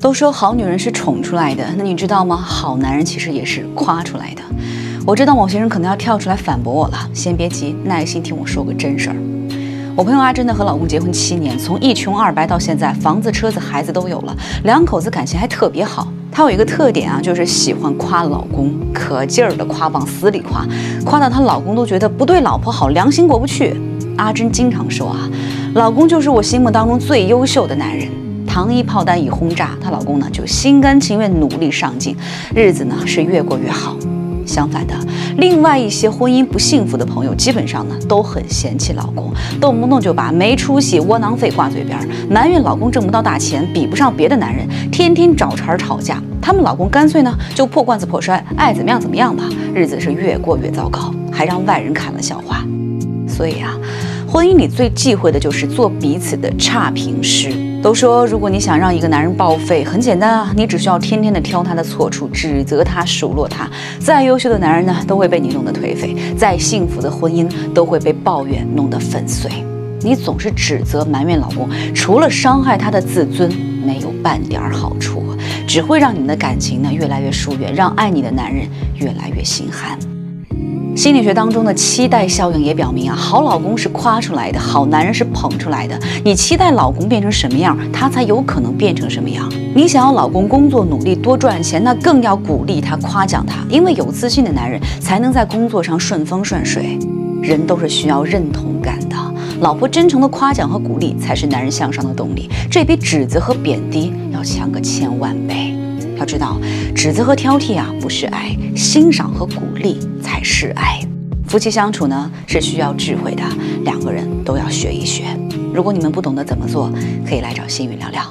都说好女人是宠出来的，那你知道吗？好男人其实也是夸出来的。我知道某些人可能要跳出来反驳我了，先别急，耐心听我说个真事儿。我朋友阿珍呢，和老公结婚七年，从一穷二白到现在，房子、车子、孩子都有了，两口子感情还特别好。她有一个特点啊，就是喜欢夸老公，可劲儿的夸，往死里夸，夸到她老公都觉得不对老婆好，良心过不去。阿珍经常说啊，老公就是我心目当中最优秀的男人。糖衣炮弹一轰炸，她老公呢就心甘情愿努力上进，日子呢是越过越好。相反的，另外一些婚姻不幸福的朋友，基本上呢都很嫌弃老公，动不动就把没出息、窝囊废挂嘴边，埋怨老公挣不到大钱，比不上别的男人，天天找茬吵架。他们老公干脆呢就破罐子破摔，爱怎么样怎么样吧，日子是越过越糟糕，还让外人看了笑话。所以啊，婚姻里最忌讳的就是做彼此的差评师。都说，如果你想让一个男人报废，很简单啊，你只需要天天的挑他的错处，指责他，数落他。再优秀的男人呢，都会被你弄得颓废；再幸福的婚姻，都会被抱怨弄得粉碎。你总是指责埋怨老公，除了伤害他的自尊，没有半点好处，只会让你们的感情呢越来越疏远，让爱你的男人越来越心寒。心理学当中的期待效应也表明啊，好老公是夸出来的，好男人是捧出来的。你期待老公变成什么样，他才有可能变成什么样。你想要老公工作努力多赚钱，那更要鼓励他、夸奖他，因为有自信的男人才能在工作上顺风顺水。人都是需要认同感的，老婆真诚的夸奖和鼓励才是男人向上的动力，这比指责和贬低要强个千万倍。要知道，指责和挑剔啊不是爱，欣赏和鼓励才是爱。夫妻相处呢是需要智慧的，两个人都要学一学。如果你们不懂得怎么做，可以来找星宇聊聊。